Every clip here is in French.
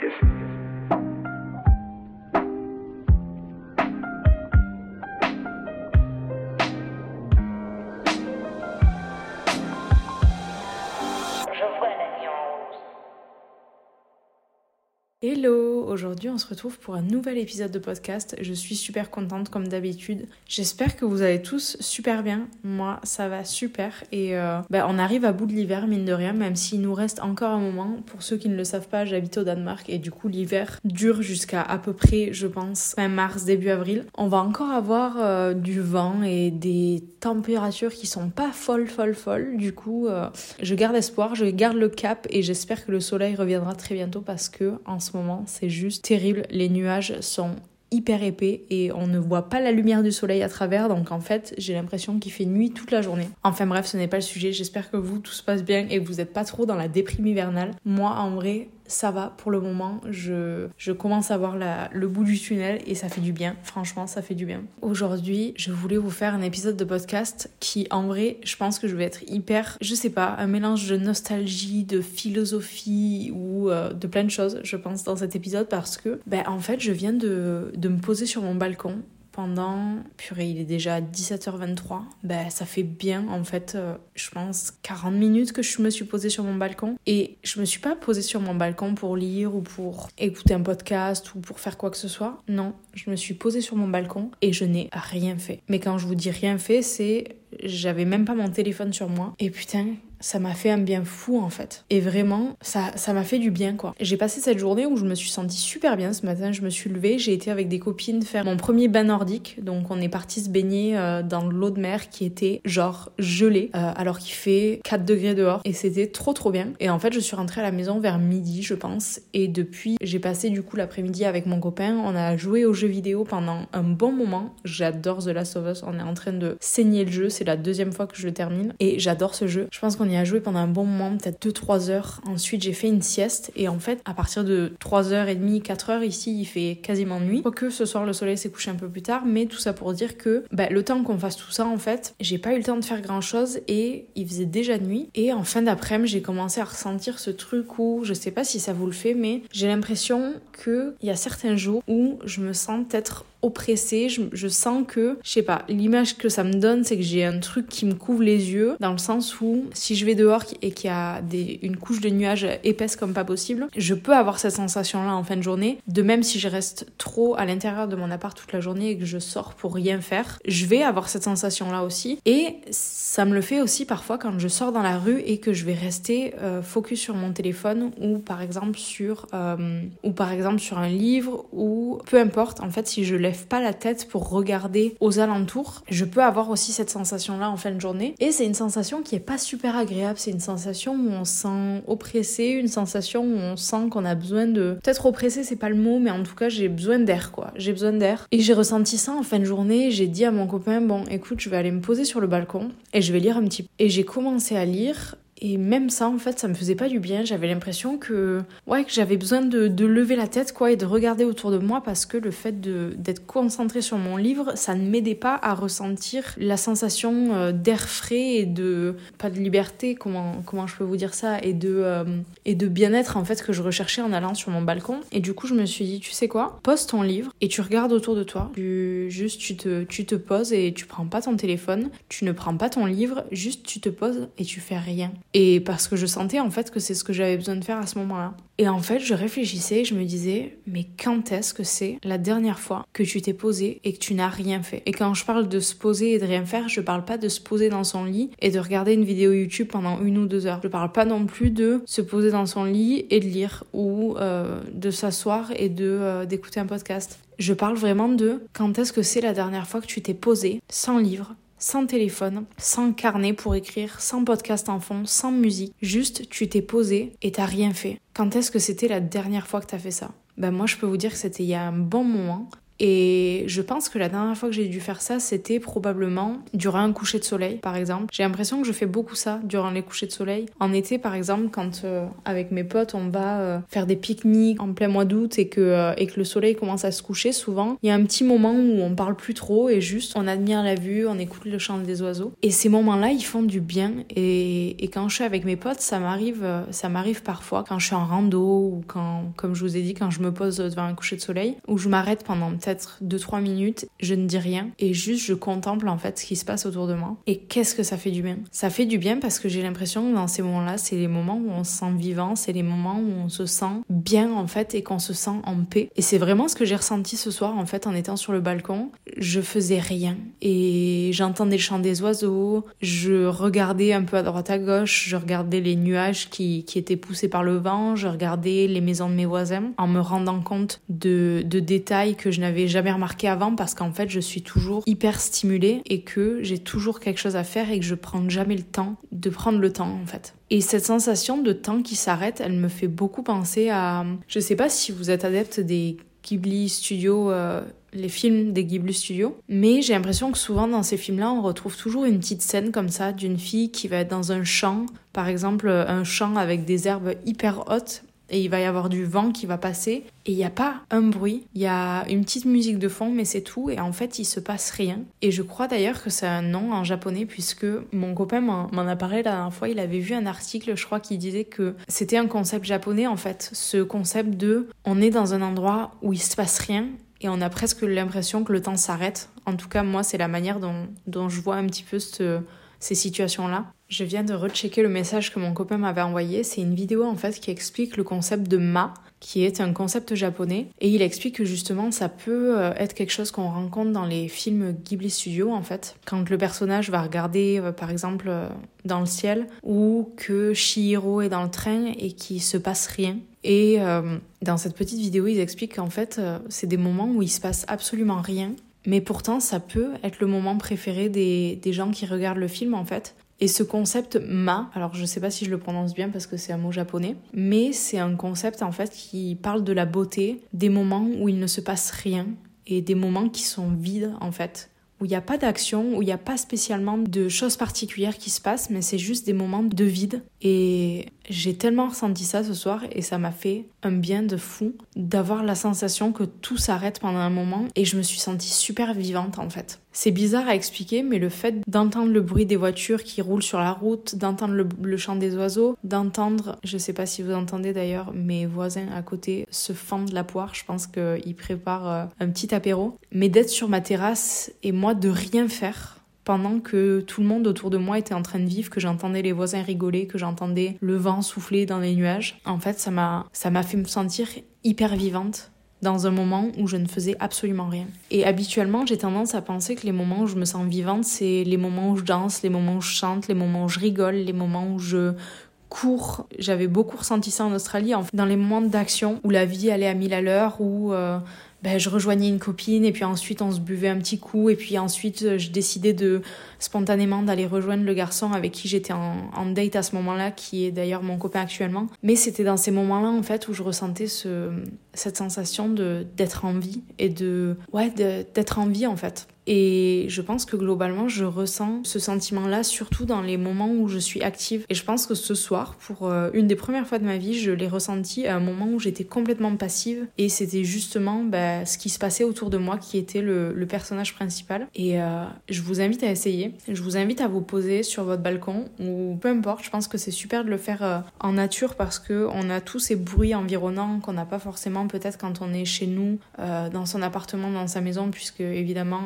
Yes. yes. Aujourd'hui on se retrouve pour un nouvel épisode de podcast. Je suis super contente comme d'habitude. J'espère que vous allez tous super bien. Moi ça va super et euh, ben, on arrive à bout de l'hiver mine de rien même s'il nous reste encore un moment. Pour ceux qui ne le savent pas j'habite au Danemark et du coup l'hiver dure jusqu'à à peu près je pense fin mars début avril. On va encore avoir euh, du vent et des températures qui sont pas folles folles folles. Du coup euh, je garde espoir, je garde le cap et j'espère que le soleil reviendra très bientôt parce que en moment, c'est juste terrible. Les nuages sont hyper épais et on ne voit pas la lumière du soleil à travers donc en fait j'ai l'impression qu'il fait nuit toute la journée. Enfin bref ce n'est pas le sujet, j'espère que vous tout se passe bien et que vous n'êtes pas trop dans la déprime hivernale. Moi en vrai ça va pour le moment. Je, je commence à voir le bout du tunnel et ça fait du bien. Franchement, ça fait du bien. Aujourd'hui, je voulais vous faire un épisode de podcast qui, en vrai, je pense que je vais être hyper, je sais pas, un mélange de nostalgie, de philosophie ou euh, de plein de choses, je pense, dans cet épisode parce que, ben, en fait, je viens de, de me poser sur mon balcon pendant, purée, il est déjà 17h23, ben ça fait bien en fait, euh, je pense 40 minutes que je me suis posée sur mon balcon et je me suis pas posée sur mon balcon pour lire ou pour écouter un podcast ou pour faire quoi que ce soit. Non, je me suis posée sur mon balcon et je n'ai rien fait. Mais quand je vous dis rien fait, c'est j'avais même pas mon téléphone sur moi et putain, ça m'a fait un bien fou en fait. Et vraiment, ça ça m'a fait du bien quoi. J'ai passé cette journée où je me suis sentie super bien ce matin. Je me suis levée, j'ai été avec des copines faire mon premier bain nordique. Donc on est parti se baigner euh, dans l'eau de mer qui était genre gelée euh, alors qu'il fait 4 degrés dehors et c'était trop trop bien. Et en fait, je suis rentrée à la maison vers midi, je pense. Et depuis, j'ai passé du coup l'après-midi avec mon copain. On a joué aux jeux vidéo pendant un bon moment. J'adore The Last of Us. On est en train de saigner le jeu. C'est la deuxième fois que je le termine et j'adore ce jeu. Je pense qu'on y a joué pendant un bon moment, peut-être 2-3 heures. Ensuite, j'ai fait une sieste et en fait, à partir de 3h30, 4h, ici, il fait quasiment nuit. Quoique ce soir, le soleil s'est couché un peu plus tard, mais tout ça pour dire que bah, le temps qu'on fasse tout ça, en fait, j'ai pas eu le temps de faire grand chose et il faisait déjà nuit. Et en fin d'après-midi, j'ai commencé à ressentir ce truc où, je sais pas si ça vous le fait, mais j'ai l'impression qu'il y a certains jours où je me sens peut-être oppressée. Je, sens que, je sais pas, l'image que ça me donne, c'est que j'ai un truc qui me couvre les yeux, dans le sens où si je vais dehors et qu'il y a des, une couche de nuages épaisse comme pas possible, je peux avoir cette sensation-là en fin de journée. De même si je reste trop à l'intérieur de mon appart toute la journée et que je sors pour rien faire, je vais avoir cette sensation-là aussi. Et ça me le fait aussi parfois quand je sors dans la rue et que je vais rester euh, focus sur mon téléphone ou par exemple sur euh, ou par exemple sur un livre ou peu importe. En fait, si je lève pas la tête pour regarder aux alentours, je peux avoir aussi cette sensation-là en fin de journée. Et c'est une sensation qui est pas super agréable. C'est une sensation où on se sent oppressé, une sensation où on sent qu'on a besoin de. Peut-être oppressé, c'est pas le mot, mais en tout cas, j'ai besoin d'air, quoi. J'ai besoin d'air. Et j'ai ressenti ça en fin de journée. J'ai dit à mon copain, bon, écoute, je vais aller me poser sur le balcon et je vais lire un petit peu. Et j'ai commencé à lire et même ça, en fait, ça me faisait pas du bien. J'avais l'impression que, ouais, que j'avais besoin de, lever la tête, quoi, et de regarder autour de moi parce que le fait d'être concentré sur mon livre, ça ne m'aidait pas à ressentir la sensation euh, d'air frais et de, pas de liberté, comment, comment je peux vous dire ça, et de, euh, et de bien-être, en fait, que je recherchais en allant sur mon balcon. Et du coup, je me suis dit, tu sais quoi, pose ton livre et tu regardes autour de toi. Tu, juste, tu te, tu te poses et tu prends pas ton téléphone, tu ne prends pas ton livre, juste tu te poses et tu fais rien. Et parce que je sentais en fait que c'est ce que j'avais besoin de faire à ce moment-là. Et en fait, je réfléchissais et je me disais, mais quand est-ce que c'est la dernière fois que tu t'es posé et que tu n'as rien fait? Et quand je parle de se poser et de rien faire, je parle pas de se poser dans son lit et de regarder une vidéo YouTube pendant une ou deux heures. Je parle pas non plus de se poser dans son lit et de lire ou euh, de s'asseoir et de euh, d'écouter un podcast. Je parle vraiment de quand est-ce que c'est la dernière fois que tu t'es posé sans livre, sans téléphone, sans carnet pour écrire, sans podcast en fond, sans musique. Juste, tu t'es posé et t'as rien fait. Quand est-ce que c'était la dernière fois que t'as fait ça? Ben moi, je peux vous dire que c'était il y a un bon moment. Et je pense que la dernière fois que j'ai dû faire ça, c'était probablement durant un coucher de soleil, par exemple. J'ai l'impression que je fais beaucoup ça durant les couchers de soleil. En été, par exemple, quand euh, avec mes potes, on va euh, faire des pique-niques en plein mois d'août et que, euh, et que le soleil commence à se coucher, souvent, il y a un petit moment où on parle plus trop et juste on admire la vue, on écoute le chant des oiseaux. Et ces moments-là, ils font du bien. Et, quand je suis avec mes potes, ça m'arrive, parfois quand je suis en rando ou quand, comme je vous ai dit, quand je me pose devant un coucher de soleil, où je m'arrête pendant peut-être 2-3 minutes, je ne dis rien et juste je contemple en fait ce qui se passe autour de moi. Et qu'est-ce que ça fait du bien? Ça fait du bien parce que j'ai l'impression que dans ces moments-là, c'est les moments où on se sent vivant, c'est les moments où on se sent bien en fait et qu'on se sent en paix. Et c'est vraiment ce que j'ai ressenti ce soir en fait en étant sur le balcon. Je faisais rien et j'entendais le chant des oiseaux, je regardais un peu à droite à gauche, je regardais les nuages qui, qui étaient poussés par le vent, je regardais les maisons de mes voisins en me rendant compte de, de détails que je n'avais jamais remarqué avant parce qu'en fait je suis toujours hyper stimulée et que j'ai toujours quelque chose à faire et que je prends jamais le temps de prendre le temps en fait. Et cette sensation de temps qui s'arrête, elle me fait beaucoup penser à... Je sais pas si vous êtes adepte des Ghibli Studios, euh, les films des Ghibli Studios, mais j'ai l'impression que souvent dans ces films-là, on retrouve toujours une petite scène comme ça d'une fille qui va être dans un champ, par exemple un champ avec des herbes hyper hautes et il va y avoir du vent qui va passer et il n'y a pas un bruit, il y a une petite musique de fond mais c'est tout et en fait il se passe rien. Et je crois d'ailleurs que c'est un nom en japonais puisque mon copain m'en a parlé la dernière fois, il avait vu un article je crois qui disait que c'était un concept japonais en fait, ce concept de on est dans un endroit où il se passe rien et on a presque l'impression que le temps s'arrête. En tout cas moi c'est la manière dont, je vois un petit peu ce ces situations-là. Je viens de rechecker le message que mon copain m'avait envoyé. C'est une vidéo en fait qui explique le concept de ma, qui est un concept japonais. Et il explique que justement ça peut euh, être quelque chose qu'on rencontre dans les films Ghibli Studio en fait. Quand le personnage va regarder euh, par exemple euh, dans le ciel ou que Shihiro est dans le train et qu'il se passe rien. Et dans cette petite vidéo, ils expliquent qu'en fait, c'est des moments où il se passe absolument rien mais pourtant, ça peut être le moment préféré des, des gens qui regardent le film, en fait. Et ce concept ma, alors je sais pas si je le prononce bien parce que c'est un mot japonais, mais c'est un concept en fait qui parle de la beauté, des moments où il ne se passe rien et des moments qui sont vides en fait où il n'y a pas d'action, où il n'y a pas spécialement de choses particulières qui se passent, mais c'est juste des moments de vide. Et j'ai tellement ressenti ça ce soir et ça m'a fait un bien de fou d'avoir la sensation que tout s'arrête pendant un moment et je me suis sentie super vivante en fait. C'est bizarre à expliquer, mais le fait d'entendre le bruit des voitures qui roulent sur la route, d'entendre le, chant des oiseaux, d'entendre, je sais pas si vous entendez d'ailleurs, mes voisins à côté se fendent la poire, je pense qu'ils préparent euh, un petit apéro, mais d'être sur ma terrasse et moi de rien faire pendant que tout le monde autour de moi était en train de vivre, que j'entendais les voisins rigoler, que j'entendais le vent souffler dans les nuages. En fait, ça m'a ça m'a fait me sentir hyper vivante dans un moment où je ne faisais absolument rien. Et habituellement, j'ai tendance à penser que les moments où je me sens vivante, c'est les moments où je danse, les moments où je chante, les moments où je rigole, les moments où je cours. J'avais beaucoup ressenti ça en Australie, dans les moments d'action où la vie allait à mille à l'heure, où euh, ben, je rejoignais une copine et puis ensuite on se buvait un petit coup et puis ensuite euh, je décidais de spontanément d'aller rejoindre le garçon avec qui j'étais en, date à ce moment-là, qui est d'ailleurs mon copain actuellement. Mais c'était dans ces moments-là en fait où je ressentais ce, cette sensation de d'être en vie et de ouais d'être en vie en fait. Et je pense que globalement, je ressens ce sentiment-là surtout dans les moments où je suis active. Et je pense que ce soir, pour euh, une des premières fois de ma vie, je l'ai ressenti à un moment où j'étais complètement passive. Et c'était justement bah, ce qui se passait autour de moi qui était le, personnage principal. Et euh, je vous invite à essayer. Je vous invite à vous poser sur votre balcon ou peu importe. Je pense que c'est super de le faire euh, en nature parce que on a tous ces bruits environnants qu'on n'a pas forcément peut-être quand on est chez nous, dans son appartement, dans sa maison, puisque évidemment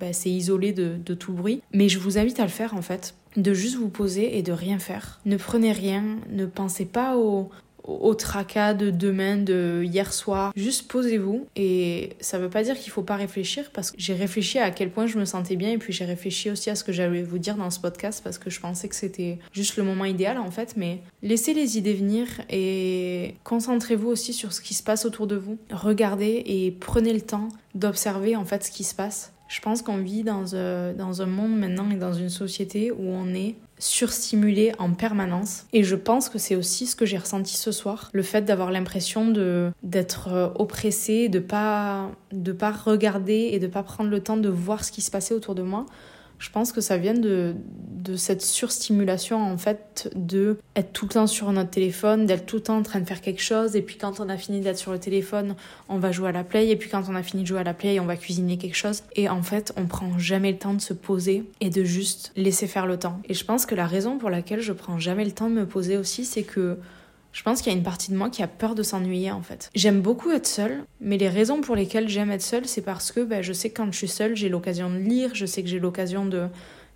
bah, c'est isolé de, tout bruit. Mais je vous invite à le faire en fait de juste vous poser et de rien faire. Ne prenez rien, ne pensez pas au, au tracas de demain, de hier soir. Juste posez-vous. Et ça veut pas dire qu'il faut pas réfléchir parce que j'ai réfléchi à quel point je me sentais bien et puis j'ai réfléchi aussi à ce que j'allais vous dire dans ce podcast parce que je pensais que c'était juste le moment idéal en fait. Mais laissez les idées venir et concentrez-vous aussi sur ce qui se passe autour de vous. Regardez et prenez le temps d'observer en fait ce qui se passe. Je pense qu'on vit dans, un, euh, dans un monde maintenant et dans une société où on est surstimulée en permanence. Et je pense que c'est aussi ce que j'ai ressenti ce soir, le fait d'avoir l'impression d'être euh, oppressée, de pas de pas regarder et de pas prendre le temps de voir ce qui se passait autour de moi. Je pense que ça vient de, de cette surstimulation en fait de être tout le temps sur notre téléphone, d'être tout le temps en train de faire quelque chose et puis quand on a fini d'être sur le téléphone, on va jouer à la play et puis quand on a fini de jouer à la play, on va cuisiner quelque chose et en fait, on prend jamais le temps de se poser et de juste laisser faire le temps. Et je pense que la raison pour laquelle je prends jamais le temps de me poser aussi, c'est que je pense qu'il y a une partie de moi qui a peur de s'ennuyer en fait. J'aime beaucoup être seule, mais les raisons pour lesquelles j'aime être seule, c'est parce que ben, je sais que quand je suis seule, j'ai l'occasion de lire, je sais que j'ai l'occasion de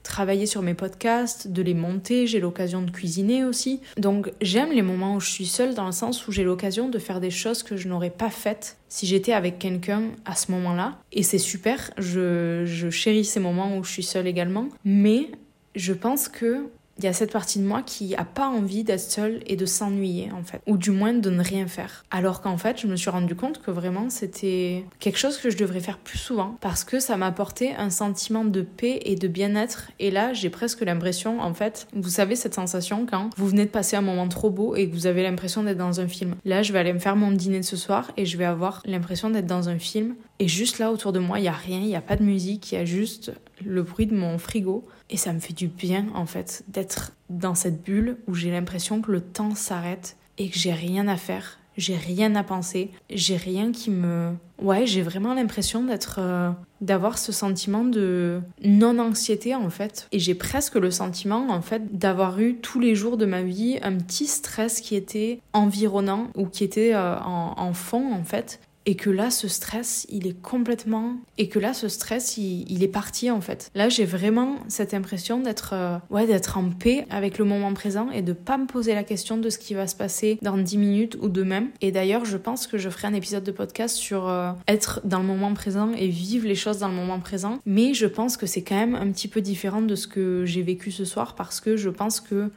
travailler sur mes podcasts, de les monter, j'ai l'occasion de cuisiner aussi. Donc j'aime les moments où je suis seule dans le sens où j'ai l'occasion de faire des choses que je n'aurais pas faites si j'étais avec quelqu'un à ce moment-là. Et c'est super, je, je chéris ces moments où je suis seule également. Mais je pense que il y a cette partie de moi qui a pas envie d'être seule et de s'ennuyer en fait, ou du moins de ne rien faire. Alors qu'en fait, je me suis rendu compte que vraiment c'était quelque chose que je devrais faire plus souvent parce que ça m'apportait un sentiment de paix et de bien-être. Et là, j'ai presque l'impression, en fait, vous savez cette sensation quand vous venez de passer un moment trop beau et que vous avez l'impression d'être dans un film. Là, je vais aller me faire mon dîner ce soir et je vais avoir l'impression d'être dans un film. Et juste là autour de moi, il y a rien, il y a pas de musique, il y a juste le bruit de mon frigo. Et ça me fait du bien en fait d'être dans cette bulle où j'ai l'impression que le temps s'arrête et que j'ai rien à faire, j'ai rien à penser, j'ai rien qui me... Ouais, j'ai vraiment l'impression d'être... Euh, d'avoir ce sentiment de non-anxiété en fait. Et j'ai presque le sentiment en fait d'avoir eu tous les jours de ma vie un petit stress qui était environnant ou qui était euh, en fond en fait et que là ce stress il est complètement et que là ce stress il, est parti en fait. Là j'ai vraiment cette impression d'être euh, d'être en paix avec le moment présent et de pas me poser la question de ce qui va se passer dans 10 minutes ou demain. Et d'ailleurs je pense que je ferai un épisode de podcast sur euh, être dans le moment présent et vivre les choses dans le moment présent. Mais je pense que c'est quand même un petit peu différent de ce que j'ai vécu ce soir parce que je pense que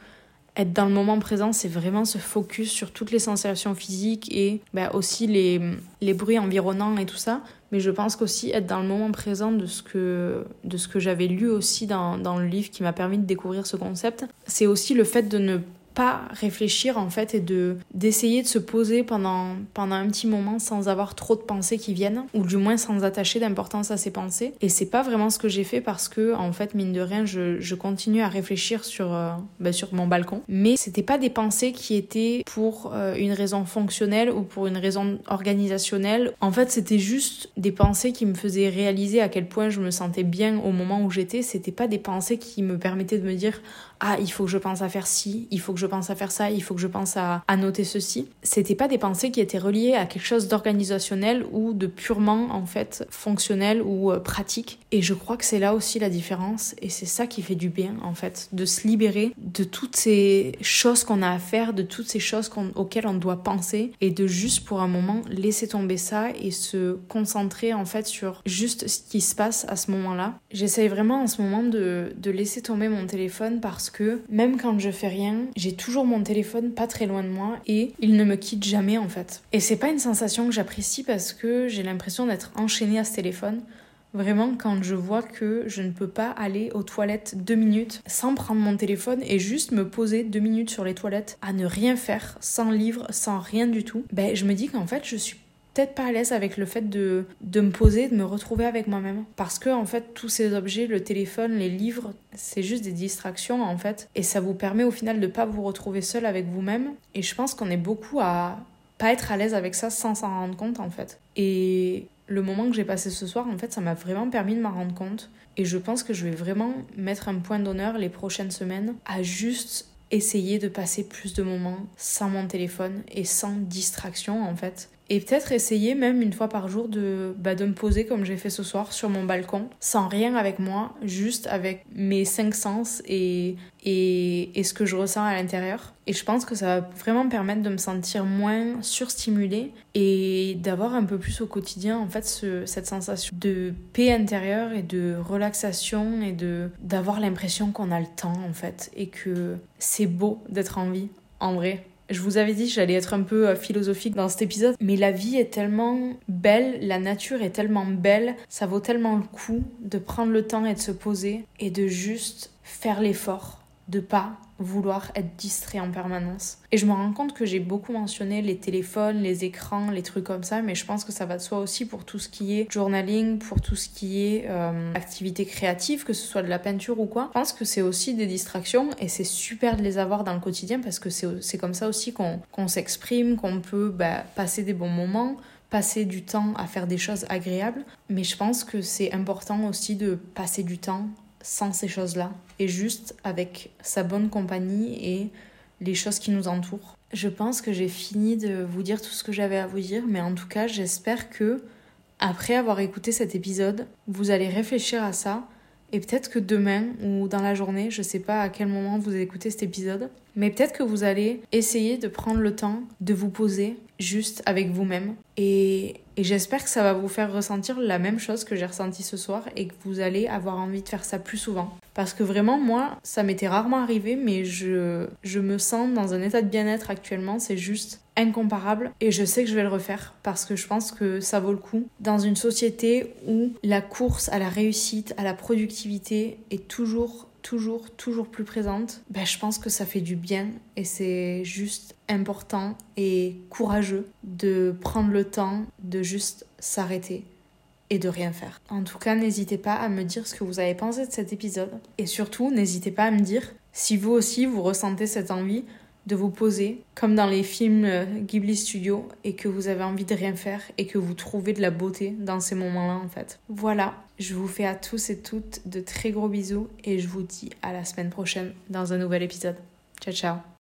être dans le moment présent, c'est vraiment se focus sur toutes les sensations physiques et bah, aussi les, les bruits environnants et tout ça. Mais je pense qu'aussi être dans le moment présent de ce que, que j'avais lu aussi dans, dans le livre qui m'a permis de découvrir ce concept, c'est aussi le fait de ne pas réfléchir en fait et de d'essayer de se poser pendant pendant un petit moment sans avoir trop de pensées qui viennent ou du moins sans attacher d'importance à ces pensées. Et c'est pas vraiment ce que j'ai fait parce que en fait mine de rien je, je continue à réfléchir sur bah, sur mon balcon. Mais c'était pas des pensées qui étaient pour euh, une raison fonctionnelle ou pour une raison organisationnelle. En fait c'était juste des pensées qui me faisaient réaliser à quel point je me sentais bien au moment où j'étais. C'était pas des pensées qui me permettaient de me dire ah il faut que je pense à faire ci il faut que je pense à faire ça il faut que je pense à, noter ceci. C'était pas des pensées qui étaient reliées à quelque chose d'organisationnel ou de purement en fait fonctionnel ou euh, pratique. Et je crois que c'est là aussi la différence et c'est ça qui fait du bien en fait de se libérer de toutes ces choses qu'on a à faire de toutes ces choses auxquelles on doit penser et de juste pour un moment laisser tomber ça et se concentrer en fait sur juste ce qui se passe à ce moment là j'essaye vraiment en ce moment de laisser tomber mon téléphone parce que même quand je fais rien, j'ai toujours mon téléphone pas très loin de moi et il ne me quitte jamais en fait. Et c'est pas une sensation que j'apprécie parce que j'ai l'impression d'être enchaînée à ce téléphone. Vraiment, quand je vois que je ne peux pas aller aux toilettes deux minutes sans prendre mon téléphone et juste me poser deux minutes sur les toilettes à ne rien faire, sans livre, sans rien du tout, ben je me dis qu'en fait je suis peut-être pas à l'aise avec le fait de, de me poser, de me retrouver avec moi-même. Parce que, en fait, tous ces objets, le téléphone, les livres, c'est juste des distractions, en fait. Et ça vous permet au final de pas vous retrouver seul avec vous-même. Et je pense qu'on est beaucoup à pas être à l'aise avec ça sans s'en rendre compte, en fait. Et le moment que j'ai passé ce soir, en fait, ça m'a vraiment permis de m'en rendre compte. Et je pense que je vais vraiment mettre un point d'honneur les prochaines semaines à juste essayer de passer plus de moments sans mon téléphone et sans distraction en fait et peut-être essayer même une fois par jour de, bah, de me poser comme j'ai fait ce soir sur mon balcon, sans rien avec moi, juste avec mes cinq sens et, et, et ce que je ressens à l'intérieur. Et je pense que ça va vraiment me permettre de me sentir moins surstimulée et d'avoir un peu plus au quotidien en fait ce, cette sensation de paix intérieure et de relaxation et de d'avoir l'impression qu'on a le temps en fait et que c'est beau d'être en vie en vrai je vous avais dit que j'allais être un peu euh, philosophique dans cet épisode, mais la vie est tellement belle, la nature est tellement belle, ça vaut tellement le coup de prendre le temps et de se poser et de juste faire l'effort de pas vouloir être distrait en permanence. Et je me rends compte que j'ai beaucoup mentionné les téléphones, les écrans, les trucs comme ça, mais je pense que ça va de soi aussi pour tout ce qui est journaling, pour tout ce qui est euh, activité créative, que ce soit de la peinture ou quoi. Je pense que c'est aussi des distractions et c'est super de les avoir dans le quotidien parce que c'est comme ça aussi qu'on s'exprime, qu'on peut bah, passer des bons moments, passer du temps à faire des choses agréables, mais je pense que c'est important aussi de passer du temps sans ces choses-là et juste avec sa bonne compagnie et les choses qui nous entourent. Je pense que j'ai fini de vous dire tout ce que j'avais à vous dire, mais en tout cas, j'espère que après avoir écouté cet épisode, vous allez réfléchir à ça et peut-être que demain ou dans la journée, je sais pas à quel moment vous écoutez cet épisode, mais peut-être que vous allez essayer de prendre le temps de vous poser juste avec vous-même. Et, j'espère que ça va vous faire ressentir la même chose que j'ai ressenti ce soir et que vous allez avoir envie de faire ça plus souvent. Parce que vraiment, moi, ça m'était rarement arrivé, mais je, je me sens dans un état de bien-être actuellement. C'est juste incomparable et je sais que je vais le refaire parce que je pense que ça vaut le coup. Dans une société où la course à la réussite, à la productivité est toujours toujours, toujours plus présente, ben, je pense que ça fait du bien et c'est juste important et courageux de prendre le temps de juste s'arrêter et de rien faire. En tout cas, n'hésitez pas à me dire ce que vous avez pensé de cet épisode et surtout, n'hésitez pas à me dire si vous aussi vous ressentez cette envie de vous poser comme dans les films euh, Ghibli Studio et que vous avez envie de rien faire et que vous trouvez de la beauté dans ces moments-là en fait. Voilà, je vous fais à tous et toutes de très gros bisous et je vous dis à la semaine prochaine dans un nouvel épisode. Ciao ciao